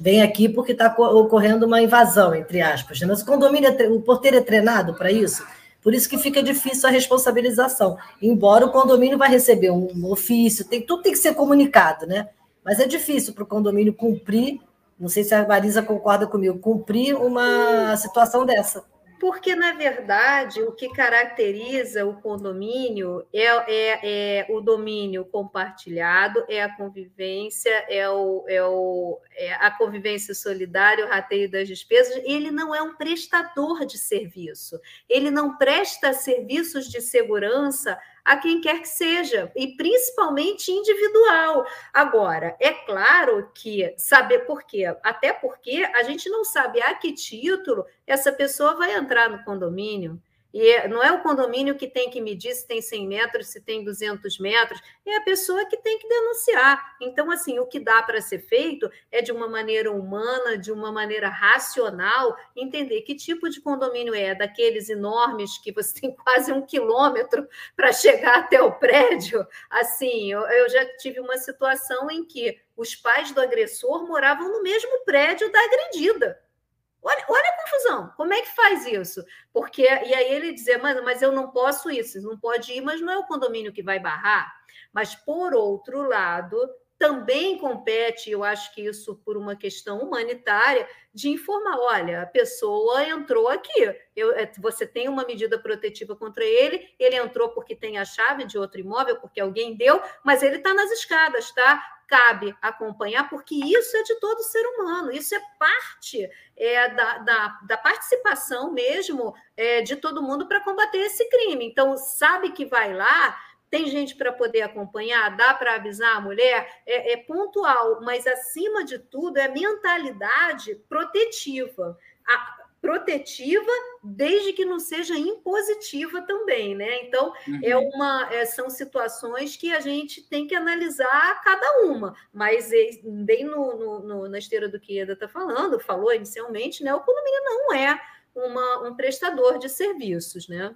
vem aqui porque está ocorrendo uma invasão, entre aspas. Né? Mas o condomínio, é, o porteiro é treinado para isso, por isso que fica difícil a responsabilização. Embora o condomínio vai receber um ofício, tem, tudo tem que ser comunicado, né? Mas é difícil para o condomínio cumprir, não sei se a Marisa concorda comigo, cumprir uma situação dessa. Porque, na verdade, o que caracteriza o condomínio é, é, é, o domínio compartilhado, é a convivência, é, o, é, o, é a convivência solidária, o rateio das despesas. Ele não é um prestador de serviço, ele não presta serviços de segurança a quem quer que seja, e principalmente individual. Agora, é claro que saber por quê, até porque a gente não sabe a que título essa pessoa vai entrar no condomínio. E não é o condomínio que tem que medir se tem 100 metros, se tem 200 metros, é a pessoa que tem que denunciar. Então, assim, o que dá para ser feito é de uma maneira humana, de uma maneira racional, entender que tipo de condomínio é, daqueles enormes que você tem quase um quilômetro para chegar até o prédio. Assim, eu já tive uma situação em que os pais do agressor moravam no mesmo prédio da agredida. Olha, olha a confusão. Como é que faz isso? Porque e aí ele dizer, mas, mas eu não posso isso, não pode ir, mas não é o condomínio que vai barrar. Mas por outro lado, também compete, eu acho que isso por uma questão humanitária, de informar: olha, a pessoa entrou aqui, eu, é, você tem uma medida protetiva contra ele, ele entrou porque tem a chave de outro imóvel, porque alguém deu, mas ele está nas escadas, tá? Cabe acompanhar, porque isso é de todo ser humano, isso é parte é, da, da, da participação mesmo é, de todo mundo para combater esse crime. Então, sabe que vai lá tem gente para poder acompanhar, dá para avisar a mulher, é, é, pontual, mas acima de tudo é mentalidade protetiva. A, protetiva desde que não seja impositiva também, né? Então uhum. é uma é, são situações que a gente tem que analisar cada uma, mas é, bem no, no, no, na esteira do que Eda está falando, falou inicialmente, né? O condomínio não é uma, um prestador de serviços, né?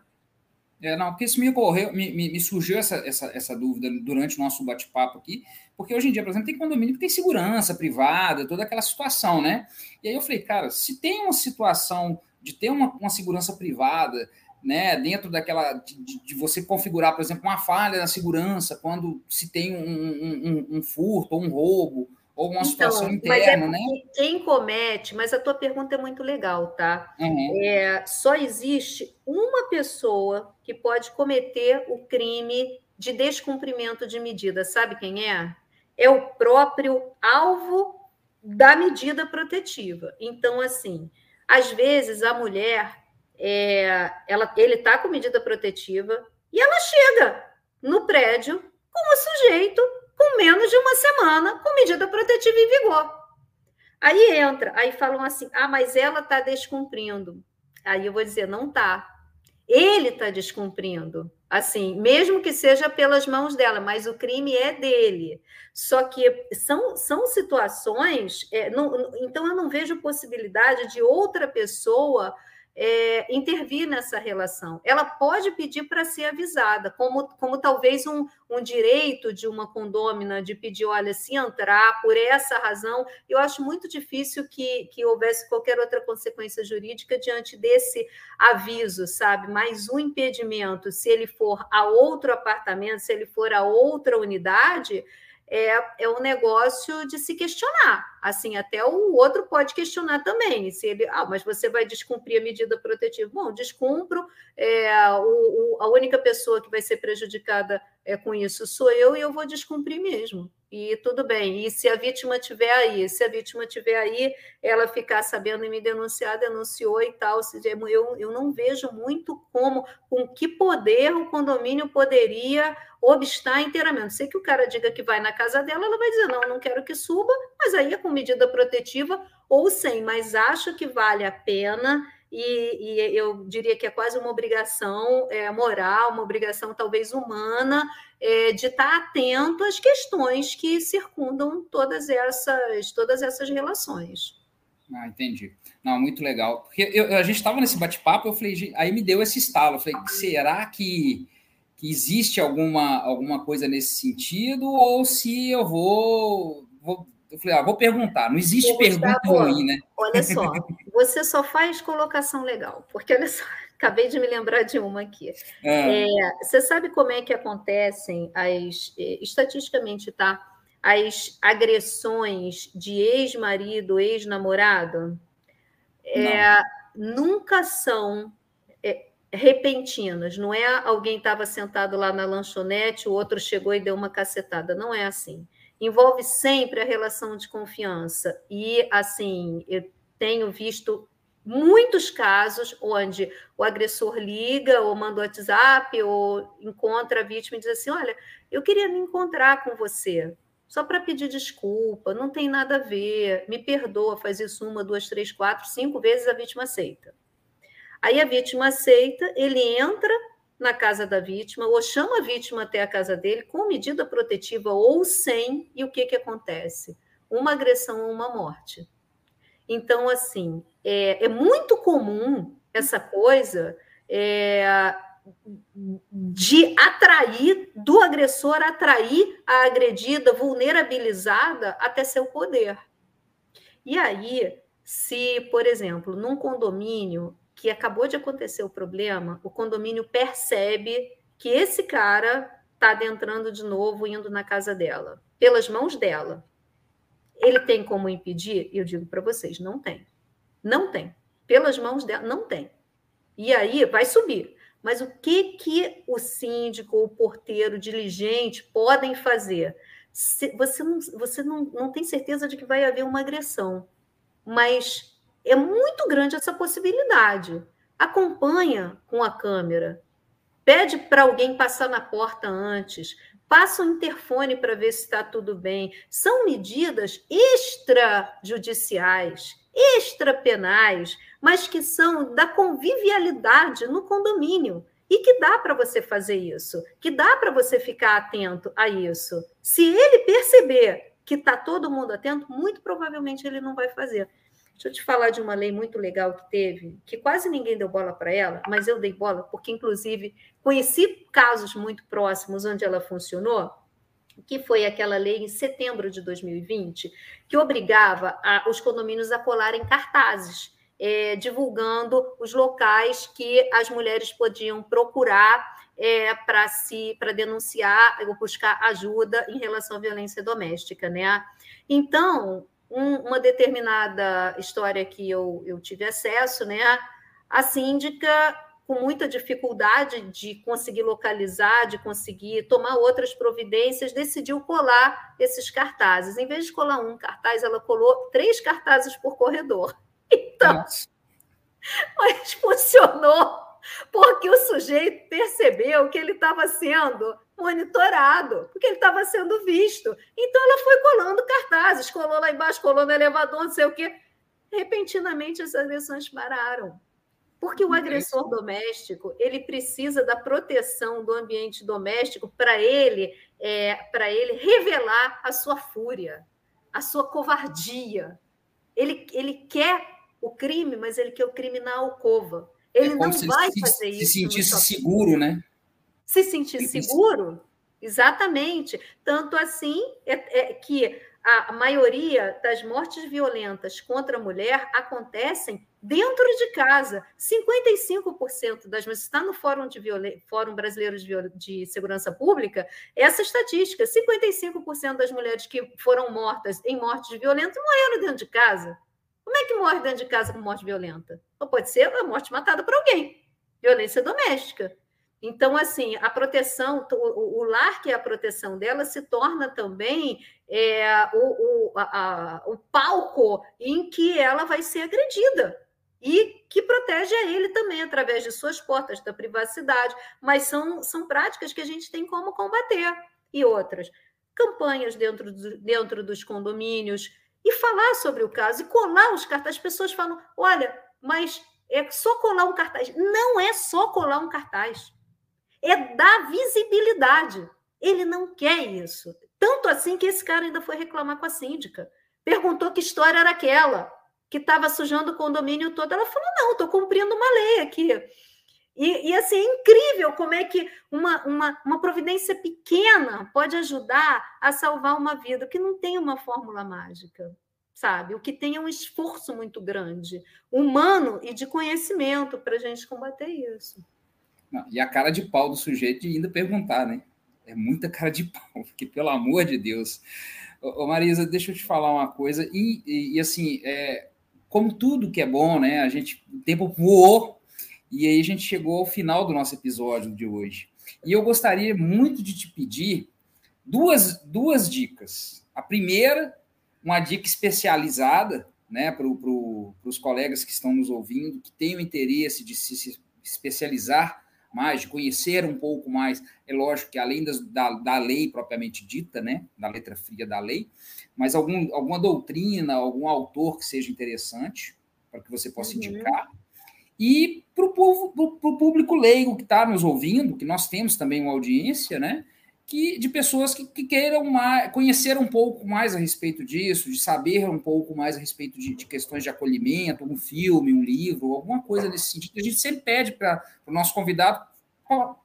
É, não, porque isso me ocorreu, me, me, me, surgiu essa, essa, essa dúvida durante o nosso bate-papo aqui, porque hoje em dia, por exemplo, tem condomínio que tem segurança privada, toda aquela situação, né? E aí eu falei, cara, se tem uma situação de ter uma, uma segurança privada, né, dentro daquela, de, de, você configurar, por exemplo, uma falha na segurança, quando se tem um, um, um, furto ou um roubo, ou uma então, situação interna, é né? Quem comete, mas a tua pergunta é muito legal, tá? Uhum. É, só existe uma pessoa que pode cometer o crime de descumprimento de medida. Sabe quem é? É o próprio alvo da medida protetiva. Então, assim, às vezes a mulher, é, ela, ele está com medida protetiva e ela chega no prédio com o sujeito com menos de uma semana com medida protetiva em vigor. Aí entra, aí falam assim: ah, mas ela está descumprindo. Aí eu vou dizer: não está. Ele está descumprindo. Assim, mesmo que seja pelas mãos dela, mas o crime é dele. Só que são, são situações. É, não, então, eu não vejo possibilidade de outra pessoa é, intervir nessa relação. Ela pode pedir para ser avisada, como, como talvez um, um direito de uma condômina de pedir, olha, se entrar por essa razão, eu acho muito difícil que, que houvesse qualquer outra consequência jurídica diante desse aviso, sabe? Mais um impedimento, se ele for a outro apartamento, se ele for a outra unidade, é, é um negócio de se questionar. Assim, até o outro pode questionar também. Se ele, ah, mas você vai descumprir a medida protetiva. Bom, descumpro, é, o, o, a única pessoa que vai ser prejudicada é, com isso sou eu e eu vou descumprir mesmo. E tudo bem. E se a vítima tiver aí, se a vítima tiver aí, ela ficar sabendo e me denunciar, denunciou e tal. Eu, eu não vejo muito como, com que poder o condomínio poderia obstar inteiramente. Sei que o cara diga que vai na casa dela, ela vai dizer, não, não quero que suba, mas aí é com medida protetiva ou sem, mas acho que vale a pena e, e, eu diria que é quase uma obrigação é, moral, uma obrigação talvez humana, é, de estar atento às questões que circundam todas essas, todas essas relações. Ah, entendi. Não, muito legal. Porque eu, a gente estava nesse bate-papo, eu falei, aí me deu esse estalo. Eu falei, será que, que existe alguma, alguma coisa nesse sentido? Ou se eu vou, vou eu falei, ah, vou perguntar. Não existe pergunta ruim, né? Olha só, você só faz colocação legal, porque olha só, acabei de me lembrar de uma aqui. É. É, você sabe como é que acontecem as é, estatisticamente, tá? As agressões de ex-marido, ex-namorado é, nunca são é, repentinas, não é alguém estava sentado lá na lanchonete, o outro chegou e deu uma cacetada, não é assim envolve sempre a relação de confiança. E, assim, eu tenho visto muitos casos onde o agressor liga ou manda o WhatsApp ou encontra a vítima e diz assim: Olha, eu queria me encontrar com você. Só para pedir desculpa, não tem nada a ver, me perdoa, faz isso uma, duas, três, quatro, cinco vezes, a vítima aceita. Aí a vítima aceita, ele entra na casa da vítima, ou chama a vítima até a casa dele com medida protetiva ou sem, e o que, que acontece? Uma agressão ou uma morte. Então, assim, é, é muito comum essa coisa é, de atrair, do agressor atrair a agredida, vulnerabilizada até seu poder. E aí, se, por exemplo, num condomínio que acabou de acontecer o problema, o condomínio percebe que esse cara está adentrando de novo, indo na casa dela, pelas mãos dela. Ele tem como impedir? Eu digo para vocês, não tem. Não tem. Pelas mãos dela, não tem. E aí vai subir. Mas o que que o síndico, o porteiro, o diligente podem fazer? Você não, você não, não tem certeza de que vai haver uma agressão, mas é muito grande essa possibilidade. Acompanha com a câmera, pede para alguém passar na porta antes, passa o interfone para ver se está tudo bem. São medidas extrajudiciais, extrapenais, mas que são da convivialidade no condomínio. E que dá para você fazer isso, que dá para você ficar atento a isso. Se ele perceber que está todo mundo atento, muito provavelmente ele não vai fazer. Deixa eu te falar de uma lei muito legal que teve, que quase ninguém deu bola para ela, mas eu dei bola, porque, inclusive, conheci casos muito próximos onde ela funcionou, que foi aquela lei em setembro de 2020, que obrigava a, os condomínios a colarem cartazes, é, divulgando os locais que as mulheres podiam procurar é, para se para denunciar ou buscar ajuda em relação à violência doméstica, né? Então, um, uma determinada história que eu, eu tive acesso, né? A síndica, com muita dificuldade de conseguir localizar, de conseguir tomar outras providências, decidiu colar esses cartazes. Em vez de colar um cartaz, ela colou três cartazes por corredor. Então, Nossa. mas funcionou porque o sujeito percebeu que ele estava sendo monitorado, porque ele estava sendo visto. Então ela foi colando cartazes, colou lá embaixo, colou no elevador, não sei o quê. Repentinamente as agressões pararam. Porque o agressor doméstico ele precisa da proteção do ambiente doméstico para ele é, para ele revelar a sua fúria, a sua covardia. Ele, ele quer o crime, mas ele quer o crime na alcova. Ele é não vai se, fazer isso. Se sentisse seguro, né? Se sentir seguro, exatamente. Tanto assim é, é que a maioria das mortes violentas contra a mulher acontecem dentro de casa. 55% das mulheres, está no Fórum, de Fórum Brasileiro de, de Segurança Pública, essa estatística: 55% das mulheres que foram mortas em mortes violentas morreram dentro de casa. Como é que morre dentro de casa com morte violenta? Ou pode ser a morte matada por alguém, violência doméstica. Então, assim, a proteção, o, o, lar que é a proteção dela se torna também é, o, o, a, o palco em que ela vai ser agredida e que protege a ele também através de suas portas da privacidade, mas são, são práticas que a gente tem como combater e outras campanhas dentro, do, dentro dos condomínios e falar sobre o caso e colar os cartazes. As pessoas falam: olha, mas é só colar um cartaz. Não é só colar um cartaz, é dar visibilidade. Ele não quer isso. Tanto assim que esse cara ainda foi reclamar com a síndica. Perguntou que história era aquela que estava sujando o condomínio todo. Ela falou: não, estou cumprindo uma lei aqui. E, e, assim, é incrível como é que uma, uma, uma providência pequena pode ajudar a salvar uma vida, que não tem uma fórmula mágica, sabe? O que tem é um esforço muito grande, humano e de conhecimento para a gente combater isso. Não, e a cara de pau do sujeito de ainda perguntar, né? É muita cara de pau, porque, pelo amor de Deus. Ô, Marisa, deixa eu te falar uma coisa, e, e, e assim, é, como tudo que é bom, né? A gente, o tempo voou e aí a gente chegou ao final do nosso episódio de hoje. E eu gostaria muito de te pedir duas, duas dicas. A primeira, uma dica especializada né, para pro, os colegas que estão nos ouvindo, que têm o interesse de se especializar mais, de conhecer um pouco mais. É lógico que além das, da, da lei propriamente dita, né, da letra fria da lei, mas algum, alguma doutrina, algum autor que seja interessante para que você possa uhum. indicar. E para o público leigo que está nos ouvindo, que nós temos também uma audiência, né? Que, de pessoas que, que queiram mais, conhecer um pouco mais a respeito disso, de saber um pouco mais a respeito de, de questões de acolhimento, um filme, um livro, alguma coisa nesse sentido. A gente sempre pede para o nosso convidado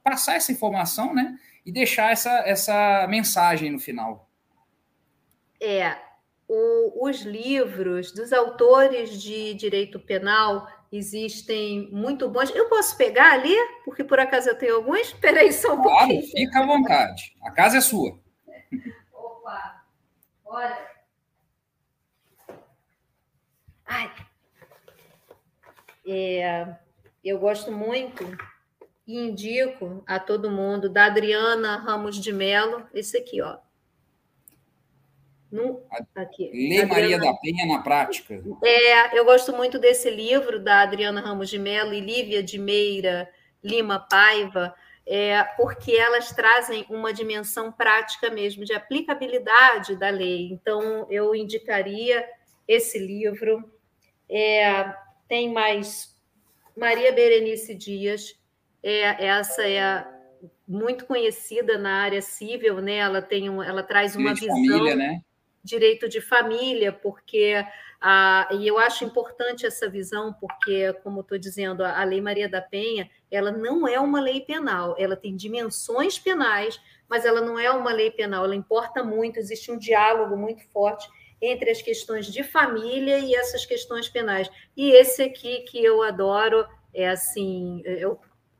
passar essa informação, né? E deixar essa, essa mensagem no final. É, o, os livros dos autores de direito penal existem muito bons. Eu posso pegar ali, porque por acaso eu tenho alguns? Espera aí só um claro, pouquinho. Fica à vontade. A casa é sua. Opa! Olha. Ai. É, eu gosto muito e indico a todo mundo da Adriana Ramos de Mello, esse aqui, ó. No, aqui. Lê Maria Adriana, da Penha na prática. É, eu gosto muito desse livro da Adriana Ramos de Mello e Lívia de Meira Lima Paiva, é, porque elas trazem uma dimensão prática mesmo, de aplicabilidade da lei. Então, eu indicaria esse livro. É, tem mais Maria Berenice Dias, é, essa é muito conhecida na área civil, né? Ela tem um, ela traz uma visão. Família, né? Direito de família, porque a, e eu acho importante essa visão, porque, como estou dizendo, a, Lei Maria da Penha ela não é uma lei penal, ela tem dimensões penais, mas ela não é uma lei penal, ela importa muito, existe um diálogo muito forte entre as questões de família e essas questões penais. E esse aqui que eu adoro é assim,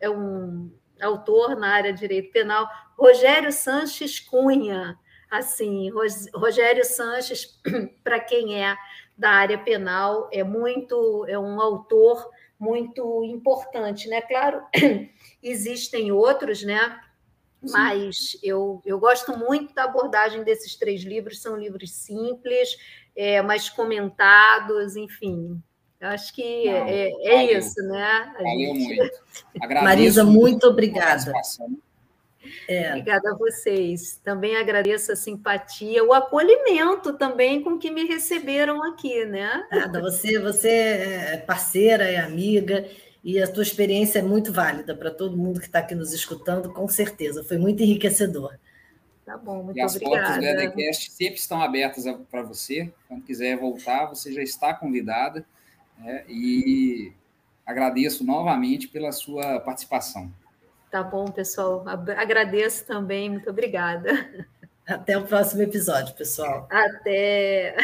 é um autor na área de direito penal, Rogério Sanches Cunha assim, Rogério Sanches, para quem é da área penal, é muito, é um autor muito importante, né? Claro, existem outros, né? Sim. Mas eu, eu gosto muito da abordagem desses três livros, são livros simples, é, mais comentados, enfim. Eu acho que Não, é, é isso, né? A valeu gente... muito. Agradeço Marisa, muito obrigada. É. Obrigada a vocês. Também agradeço a simpatia, o acolhimento também com que me receberam aqui, né? Nada, você, você é parceira, é amiga, e a tua experiência é muito válida para todo mundo que está aqui nos escutando, com certeza. Foi muito enriquecedor. Tá bom, muito e as obrigada. portas do EDCast sempre estão abertas para você. Quando quiser voltar, você já está convidada. Né? E agradeço novamente pela sua participação. Tá bom, pessoal. Agradeço também. Muito obrigada. Até o próximo episódio, pessoal. Até.